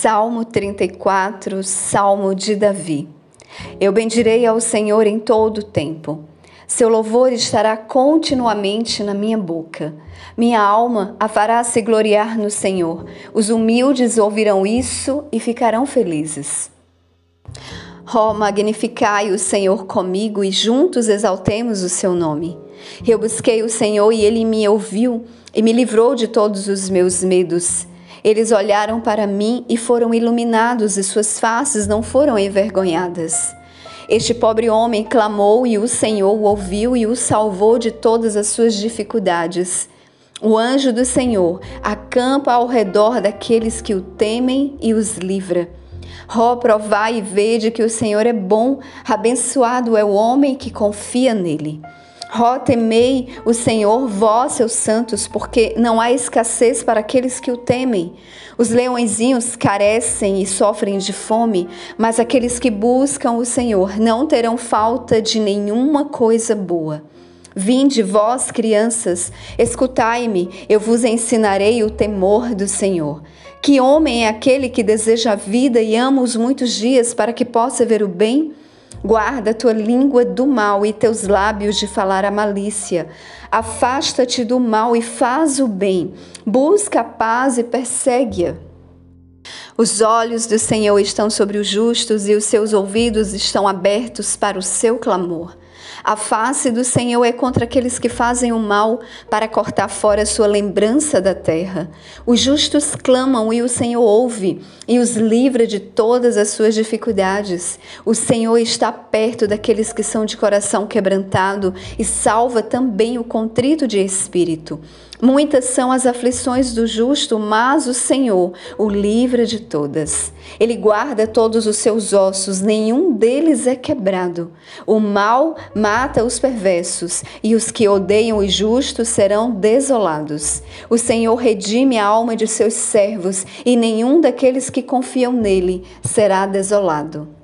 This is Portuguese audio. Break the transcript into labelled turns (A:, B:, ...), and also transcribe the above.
A: Salmo 34, Salmo de Davi. Eu bendirei ao Senhor em todo o tempo. Seu louvor estará continuamente na minha boca. Minha alma a fará se gloriar no Senhor. Os humildes ouvirão isso e ficarão felizes. Oh, magnificai o Senhor comigo e juntos exaltemos o seu nome. Eu busquei o Senhor e ele me ouviu e me livrou de todos os meus medos. Eles olharam para mim e foram iluminados, e suas faces não foram envergonhadas. Este pobre homem clamou e o Senhor o ouviu e o salvou de todas as suas dificuldades. O anjo do Senhor acampa ao redor daqueles que o temem e os livra. Ó, oh, provai e vede que o Senhor é bom, abençoado é o homem que confia nele. Ó, temei o Senhor, vós, seus santos, porque não há escassez para aqueles que o temem. Os leõezinhos carecem e sofrem de fome, mas aqueles que buscam o Senhor não terão falta de nenhuma coisa boa. Vinde, vós, crianças, escutai-me, eu vos ensinarei o temor do Senhor. Que homem é aquele que deseja a vida e ama os muitos dias para que possa ver o bem? Guarda tua língua do mal e teus lábios de falar a malícia. Afasta-te do mal e faz o bem. Busca a paz e persegue-a. Os olhos do Senhor estão sobre os justos e os seus ouvidos estão abertos para o seu clamor. A face do Senhor é contra aqueles que fazem o mal, para cortar fora sua lembrança da terra. Os justos clamam e o Senhor ouve e os livra de todas as suas dificuldades. O Senhor está perto daqueles que são de coração quebrantado e salva também o contrito de espírito. Muitas são as aflições do justo, mas o Senhor o livra de todas. Ele guarda todos os seus ossos, nenhum deles é quebrado. O mal mata os perversos, e os que odeiam os justos serão desolados. O Senhor redime a alma de seus servos, e nenhum daqueles que confiam nele será desolado.